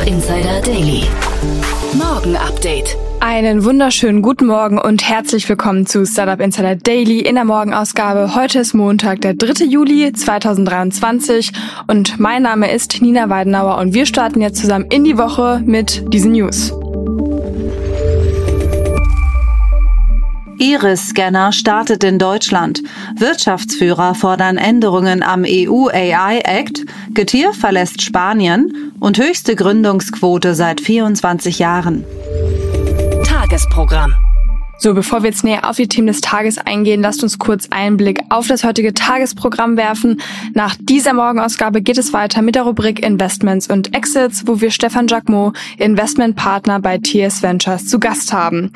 Startup Insider Daily. Morgen Update. Einen wunderschönen guten Morgen und herzlich willkommen zu Startup Insider Daily in der Morgenausgabe. Heute ist Montag, der 3. Juli 2023 und mein Name ist Nina Weidenauer und wir starten jetzt zusammen in die Woche mit diesen News. Iris-Scanner startet in Deutschland. Wirtschaftsführer fordern Änderungen am EU-AI-Act. Getier verlässt Spanien und höchste Gründungsquote seit 24 Jahren. Tagesprogramm. So, bevor wir jetzt näher auf die Themen des Tages eingehen, lasst uns kurz einen Blick auf das heutige Tagesprogramm werfen. Nach dieser Morgenausgabe geht es weiter mit der Rubrik Investments und Exits, wo wir Stefan Jacquemot, Investmentpartner bei TS Ventures, zu Gast haben.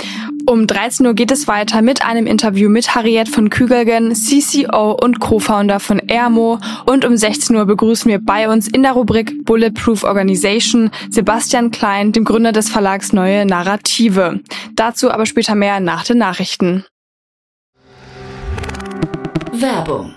Um 13 Uhr geht es weiter mit einem Interview mit Harriet von Kügelgen, CCO und Co-Founder von Airmo. Und um 16 Uhr begrüßen wir bei uns in der Rubrik Bulletproof Organization Sebastian Klein, dem Gründer des Verlags Neue Narrative. Dazu aber später mehr nach den Nachrichten. Werbung.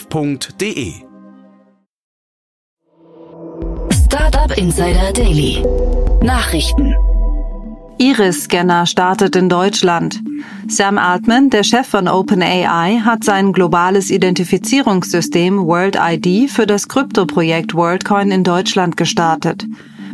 www.startup.de. Startup Insider Daily. Nachrichten. Iris-Scanner startet in Deutschland. Sam Altman, der Chef von OpenAI, hat sein globales Identifizierungssystem World ID für das Kryptoprojekt WorldCoin in Deutschland gestartet.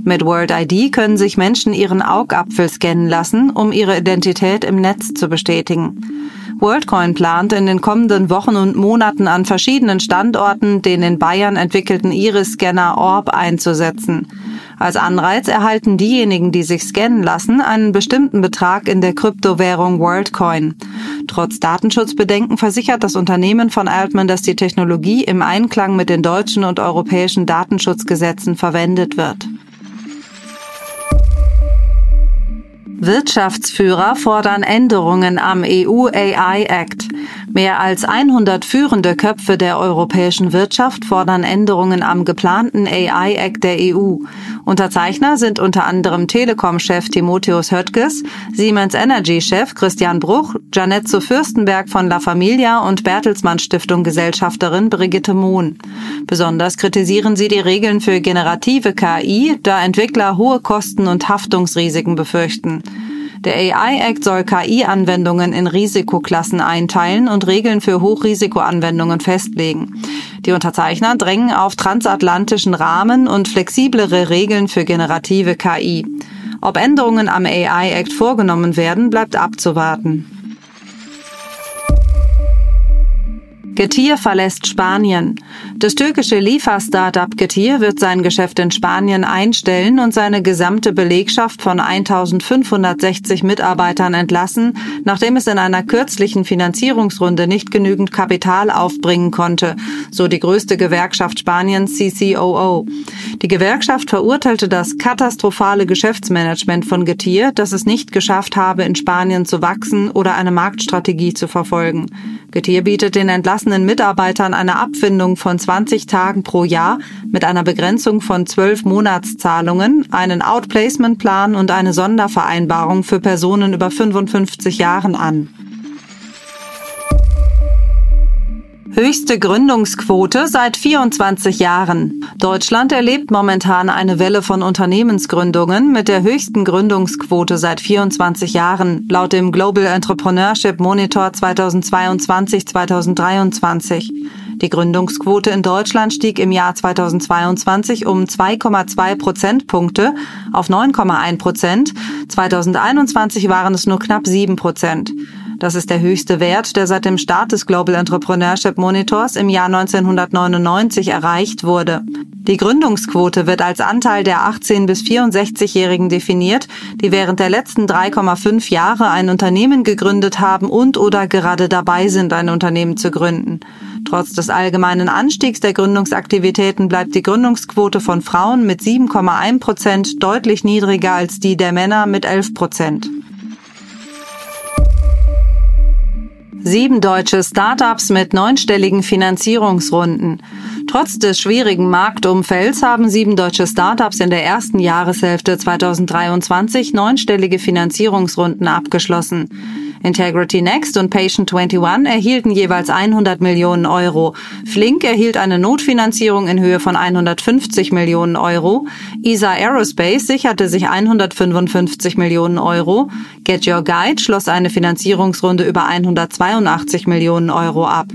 Mit World ID können sich Menschen ihren Augapfel scannen lassen, um ihre Identität im Netz zu bestätigen. WorldCoin plant in den kommenden Wochen und Monaten an verschiedenen Standorten den in Bayern entwickelten Iris-Scanner Orb einzusetzen. Als Anreiz erhalten diejenigen, die sich scannen lassen, einen bestimmten Betrag in der Kryptowährung WorldCoin. Trotz Datenschutzbedenken versichert das Unternehmen von Altman, dass die Technologie im Einklang mit den deutschen und europäischen Datenschutzgesetzen verwendet wird. Wirtschaftsführer fordern Änderungen am EU AI Act. Mehr als 100 führende Köpfe der europäischen Wirtschaft fordern Änderungen am geplanten AI Act der EU. Unterzeichner sind unter anderem Telekom-Chef Timotheus Höttges, Siemens Energy-Chef Christian Bruch, Janetzo Fürstenberg von La Familia und Bertelsmann Stiftung Gesellschafterin Brigitte Mohn. Besonders kritisieren sie die Regeln für generative KI, da Entwickler hohe Kosten und Haftungsrisiken befürchten. Der AI-Act soll KI-Anwendungen in Risikoklassen einteilen und Regeln für Hochrisikoanwendungen festlegen. Die Unterzeichner drängen auf transatlantischen Rahmen und flexiblere Regeln für generative KI. Ob Änderungen am AI-Act vorgenommen werden, bleibt abzuwarten. Getir verlässt Spanien. Das türkische Liefer-Startup Getir wird sein Geschäft in Spanien einstellen und seine gesamte Belegschaft von 1560 Mitarbeitern entlassen, nachdem es in einer kürzlichen Finanzierungsrunde nicht genügend Kapital aufbringen konnte, so die größte Gewerkschaft Spaniens CCOO. Die Gewerkschaft verurteilte das katastrophale Geschäftsmanagement von Getir, das es nicht geschafft habe, in Spanien zu wachsen oder eine Marktstrategie zu verfolgen. Getir bietet den entlassenen Mitarbeitern eine Abfindung von 20 Tagen pro Jahr mit einer Begrenzung von 12 Monatszahlungen, einen Outplacement-Plan und eine Sondervereinbarung für Personen über 55 Jahren an. Höchste Gründungsquote seit 24 Jahren. Deutschland erlebt momentan eine Welle von Unternehmensgründungen mit der höchsten Gründungsquote seit 24 Jahren, laut dem Global Entrepreneurship Monitor 2022-2023. Die Gründungsquote in Deutschland stieg im Jahr 2022 um 2,2 Prozentpunkte auf 9,1 Prozent. 2021 waren es nur knapp 7 Prozent. Das ist der höchste Wert, der seit dem Start des Global Entrepreneurship Monitors im Jahr 1999 erreicht wurde. Die Gründungsquote wird als Anteil der 18 bis 64-Jährigen definiert, die während der letzten 3,5 Jahre ein Unternehmen gegründet haben und oder gerade dabei sind, ein Unternehmen zu gründen. Trotz des allgemeinen Anstiegs der Gründungsaktivitäten bleibt die Gründungsquote von Frauen mit 7,1 Prozent deutlich niedriger als die der Männer mit 11 Prozent. Sieben deutsche Startups mit neunstelligen Finanzierungsrunden. Trotz des schwierigen Marktumfelds haben sieben deutsche Startups in der ersten Jahreshälfte 2023 neunstellige Finanzierungsrunden abgeschlossen. Integrity Next und Patient 21 erhielten jeweils 100 Millionen Euro. Flink erhielt eine Notfinanzierung in Höhe von 150 Millionen Euro. ESA Aerospace sicherte sich 155 Millionen Euro. Get Your Guide schloss eine Finanzierungsrunde über 182 Millionen Euro ab.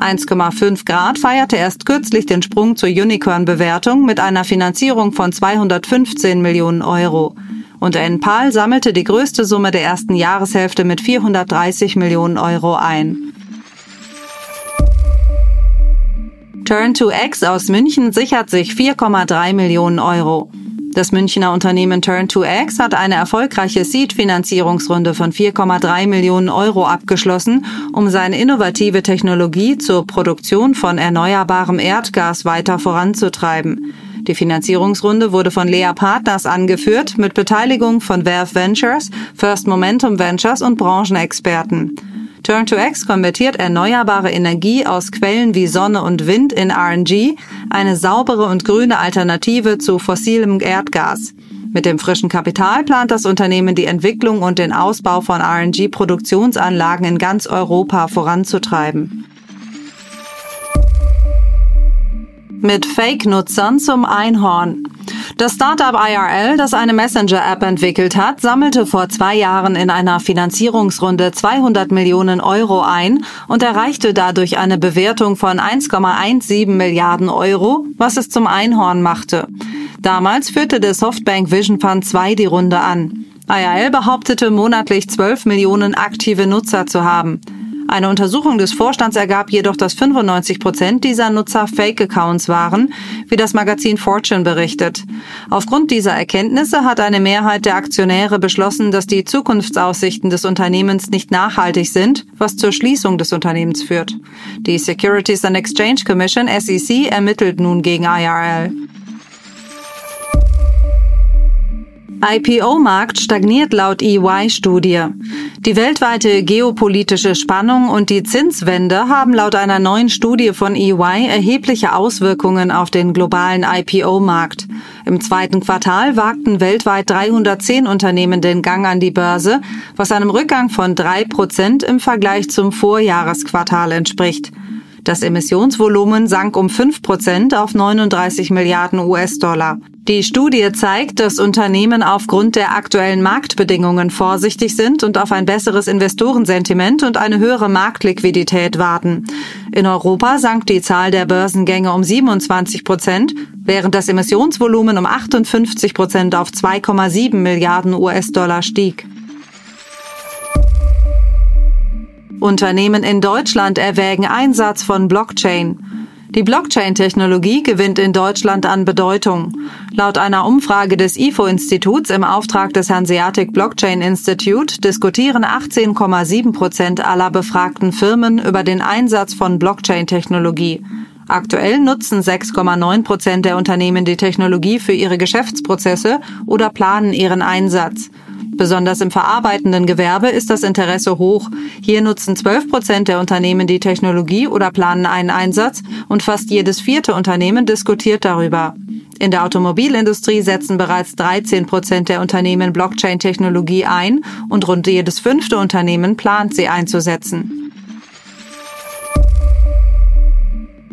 1,5 Grad feierte erst kürzlich den Sprung zur Unicorn-Bewertung mit einer Finanzierung von 215 Millionen Euro. Und NPAL sammelte die größte Summe der ersten Jahreshälfte mit 430 Millionen Euro ein. Turn2X aus München sichert sich 4,3 Millionen Euro. Das Münchner Unternehmen Turn2X hat eine erfolgreiche Seed-Finanzierungsrunde von 4,3 Millionen Euro abgeschlossen, um seine innovative Technologie zur Produktion von erneuerbarem Erdgas weiter voranzutreiben. Die Finanzierungsrunde wurde von Lea Partners angeführt, mit Beteiligung von Verve Ventures, First Momentum Ventures und Branchenexperten. Turn2X konvertiert erneuerbare Energie aus Quellen wie Sonne und Wind in RNG, eine saubere und grüne Alternative zu fossilem Erdgas. Mit dem frischen Kapital plant das Unternehmen die Entwicklung und den Ausbau von RNG-Produktionsanlagen in ganz Europa voranzutreiben. Mit Fake-Nutzern zum Einhorn. Das Startup IRL, das eine Messenger-App entwickelt hat, sammelte vor zwei Jahren in einer Finanzierungsrunde 200 Millionen Euro ein und erreichte dadurch eine Bewertung von 1,17 Milliarden Euro, was es zum Einhorn machte. Damals führte der Softbank Vision Fund 2 die Runde an. IRL behauptete monatlich 12 Millionen aktive Nutzer zu haben. Eine Untersuchung des Vorstands ergab jedoch, dass 95 Prozent dieser Nutzer Fake-Accounts waren, wie das Magazin Fortune berichtet. Aufgrund dieser Erkenntnisse hat eine Mehrheit der Aktionäre beschlossen, dass die Zukunftsaussichten des Unternehmens nicht nachhaltig sind, was zur Schließung des Unternehmens führt. Die Securities and Exchange Commission SEC ermittelt nun gegen IRL. IPO-Markt stagniert laut EY-Studie. Die weltweite geopolitische Spannung und die Zinswende haben laut einer neuen Studie von EY erhebliche Auswirkungen auf den globalen IPO-Markt. Im zweiten Quartal wagten weltweit 310 Unternehmen den Gang an die Börse, was einem Rückgang von drei Prozent im Vergleich zum Vorjahresquartal entspricht. Das Emissionsvolumen sank um 5 Prozent auf 39 Milliarden US-Dollar. Die Studie zeigt, dass Unternehmen aufgrund der aktuellen Marktbedingungen vorsichtig sind und auf ein besseres Investorensentiment und eine höhere Marktliquidität warten. In Europa sank die Zahl der Börsengänge um 27 Prozent, während das Emissionsvolumen um 58 Prozent auf 2,7 Milliarden US-Dollar stieg. Unternehmen in Deutschland erwägen Einsatz von Blockchain. Die Blockchain-Technologie gewinnt in Deutschland an Bedeutung. Laut einer Umfrage des IFO-Instituts im Auftrag des Hanseatic Blockchain Institute diskutieren 18,7 Prozent aller befragten Firmen über den Einsatz von Blockchain-Technologie. Aktuell nutzen 6,9 Prozent der Unternehmen die Technologie für ihre Geschäftsprozesse oder planen ihren Einsatz. Besonders im verarbeitenden Gewerbe ist das Interesse hoch. Hier nutzen 12 Prozent der Unternehmen die Technologie oder planen einen Einsatz und fast jedes vierte Unternehmen diskutiert darüber. In der Automobilindustrie setzen bereits 13 Prozent der Unternehmen Blockchain-Technologie ein und rund jedes fünfte Unternehmen plant sie einzusetzen.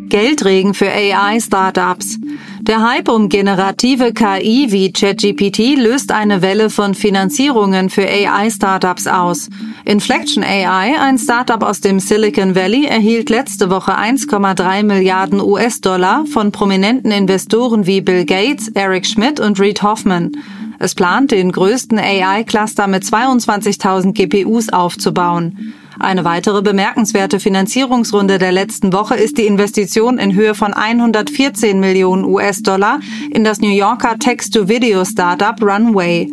Geldregen für AI-Startups. Der Hype um generative KI wie ChatGPT löst eine Welle von Finanzierungen für AI-Startups aus. Inflection AI, ein Startup aus dem Silicon Valley, erhielt letzte Woche 1,3 Milliarden US-Dollar von prominenten Investoren wie Bill Gates, Eric Schmidt und Reid Hoffman. Es plant, den größten AI-Cluster mit 22.000 GPUs aufzubauen. Eine weitere bemerkenswerte Finanzierungsrunde der letzten Woche ist die Investition in Höhe von 114 Millionen US-Dollar in das New Yorker Text-to-Video-Startup Runway.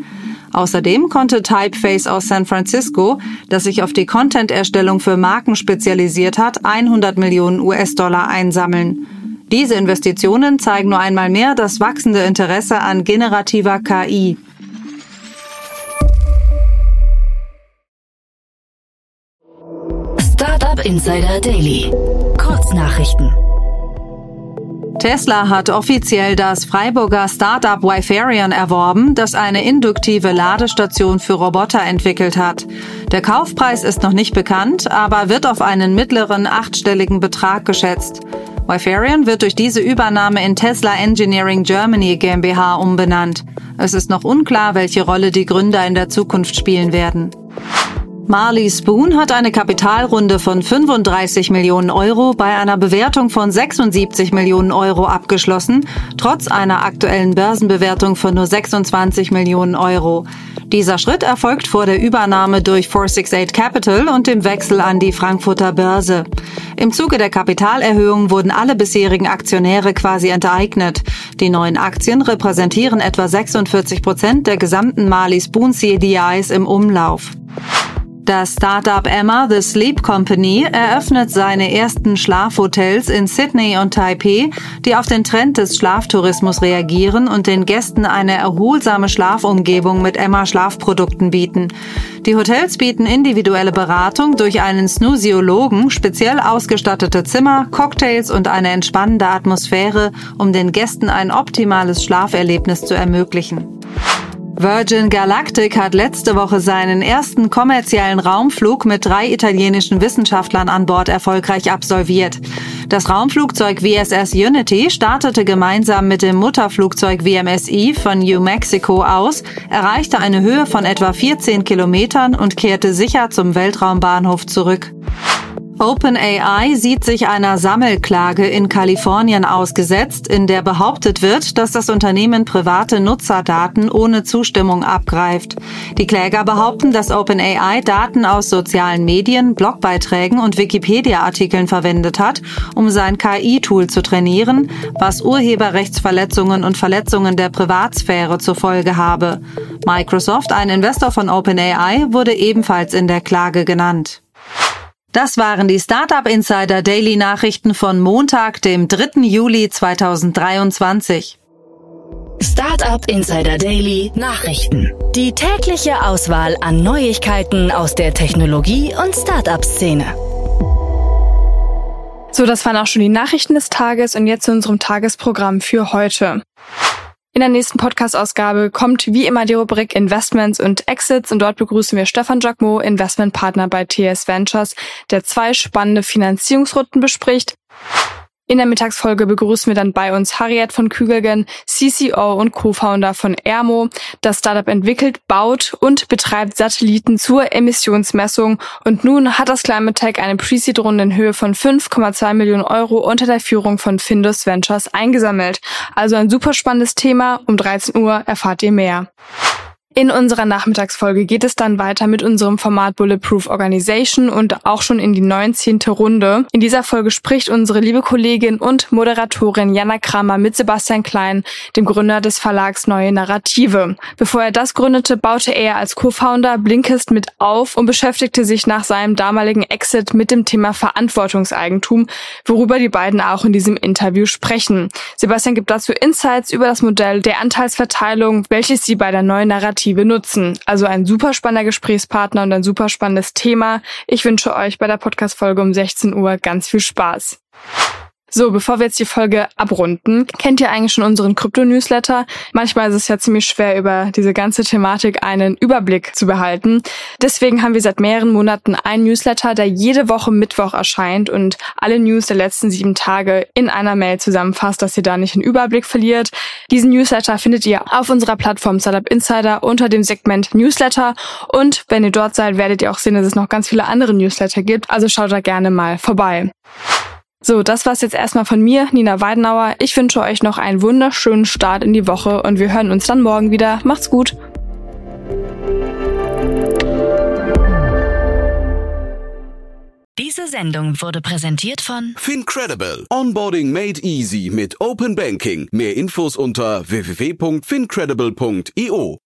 Außerdem konnte Typeface aus San Francisco, das sich auf die Content-Erstellung für Marken spezialisiert hat, 100 Millionen US-Dollar einsammeln. Diese Investitionen zeigen nur einmal mehr das wachsende Interesse an generativer KI. Insider Daily. Kurznachrichten. Tesla hat offiziell das Freiburger Startup Wifarion erworben, das eine induktive Ladestation für Roboter entwickelt hat. Der Kaufpreis ist noch nicht bekannt, aber wird auf einen mittleren achtstelligen Betrag geschätzt. Wifarion wird durch diese Übernahme in Tesla Engineering Germany GmbH umbenannt. Es ist noch unklar, welche Rolle die Gründer in der Zukunft spielen werden. Marley Spoon hat eine Kapitalrunde von 35 Millionen Euro bei einer Bewertung von 76 Millionen Euro abgeschlossen, trotz einer aktuellen Börsenbewertung von nur 26 Millionen Euro. Dieser Schritt erfolgt vor der Übernahme durch 468 Capital und dem Wechsel an die Frankfurter Börse. Im Zuge der Kapitalerhöhung wurden alle bisherigen Aktionäre quasi enteignet. Die neuen Aktien repräsentieren etwa 46 Prozent der gesamten Marley Spoon CDIs im Umlauf. Das Startup Emma The Sleep Company eröffnet seine ersten Schlafhotels in Sydney und Taipei, die auf den Trend des Schlaftourismus reagieren und den Gästen eine erholsame Schlafumgebung mit Emma Schlafprodukten bieten. Die Hotels bieten individuelle Beratung durch einen Snusiologen, speziell ausgestattete Zimmer, Cocktails und eine entspannende Atmosphäre, um den Gästen ein optimales Schlaferlebnis zu ermöglichen. Virgin Galactic hat letzte Woche seinen ersten kommerziellen Raumflug mit drei italienischen Wissenschaftlern an Bord erfolgreich absolviert. Das Raumflugzeug VSS Unity startete gemeinsam mit dem Mutterflugzeug VMSI von New Mexico aus, erreichte eine Höhe von etwa 14 Kilometern und kehrte sicher zum Weltraumbahnhof zurück. OpenAI sieht sich einer Sammelklage in Kalifornien ausgesetzt, in der behauptet wird, dass das Unternehmen private Nutzerdaten ohne Zustimmung abgreift. Die Kläger behaupten, dass OpenAI Daten aus sozialen Medien, Blogbeiträgen und Wikipedia-Artikeln verwendet hat, um sein KI-Tool zu trainieren, was Urheberrechtsverletzungen und Verletzungen der Privatsphäre zur Folge habe. Microsoft, ein Investor von OpenAI, wurde ebenfalls in der Klage genannt. Das waren die Startup Insider Daily Nachrichten von Montag, dem 3. Juli 2023. Startup Insider Daily Nachrichten. Die tägliche Auswahl an Neuigkeiten aus der Technologie- und Startup-Szene. So, das waren auch schon die Nachrichten des Tages und jetzt zu unserem Tagesprogramm für heute. In der nächsten Podcast-Ausgabe kommt wie immer die Rubrik Investments und Exits und dort begrüßen wir Stefan Jacquemot, Investmentpartner bei TS Ventures, der zwei spannende Finanzierungsrunden bespricht. In der Mittagsfolge begrüßen wir dann bei uns Harriet von Kügelgen, CCO und Co-Founder von Ermo. Das Startup entwickelt, baut und betreibt Satelliten zur Emissionsmessung. Und nun hat das Climate Tech eine Pre-Seed-Runde in Höhe von 5,2 Millionen Euro unter der Führung von Findus Ventures eingesammelt. Also ein super spannendes Thema. Um 13 Uhr erfahrt ihr mehr. In unserer Nachmittagsfolge geht es dann weiter mit unserem Format Bulletproof Organization und auch schon in die 19. Runde. In dieser Folge spricht unsere liebe Kollegin und Moderatorin Jana Kramer mit Sebastian Klein, dem Gründer des Verlags Neue Narrative. Bevor er das gründete, baute er als Co-Founder Blinkist mit auf und beschäftigte sich nach seinem damaligen Exit mit dem Thema Verantwortungseigentum, worüber die beiden auch in diesem Interview sprechen. Sebastian gibt dazu Insights über das Modell der Anteilsverteilung, welches sie bei der Neuen Narrative Narrative nutzen. Also ein super spannender Gesprächspartner und ein super spannendes Thema. Ich wünsche euch bei der Podcast-Folge um 16 Uhr ganz viel Spaß. So, bevor wir jetzt die Folge abrunden, kennt ihr eigentlich schon unseren Krypto-Newsletter? Manchmal ist es ja ziemlich schwer, über diese ganze Thematik einen Überblick zu behalten. Deswegen haben wir seit mehreren Monaten einen Newsletter, der jede Woche Mittwoch erscheint und alle News der letzten sieben Tage in einer Mail zusammenfasst, dass ihr da nicht den Überblick verliert. Diesen Newsletter findet ihr auf unserer Plattform Startup Insider unter dem Segment Newsletter und wenn ihr dort seid, werdet ihr auch sehen, dass es noch ganz viele andere Newsletter gibt. Also schaut da gerne mal vorbei. So, das war's jetzt erstmal von mir, Nina Weidenauer. Ich wünsche euch noch einen wunderschönen Start in die Woche und wir hören uns dann morgen wieder. Macht's gut. Diese Sendung wurde präsentiert von Fincredible. Onboarding made easy mit Open Banking. Mehr Infos unter www.fincredible.io.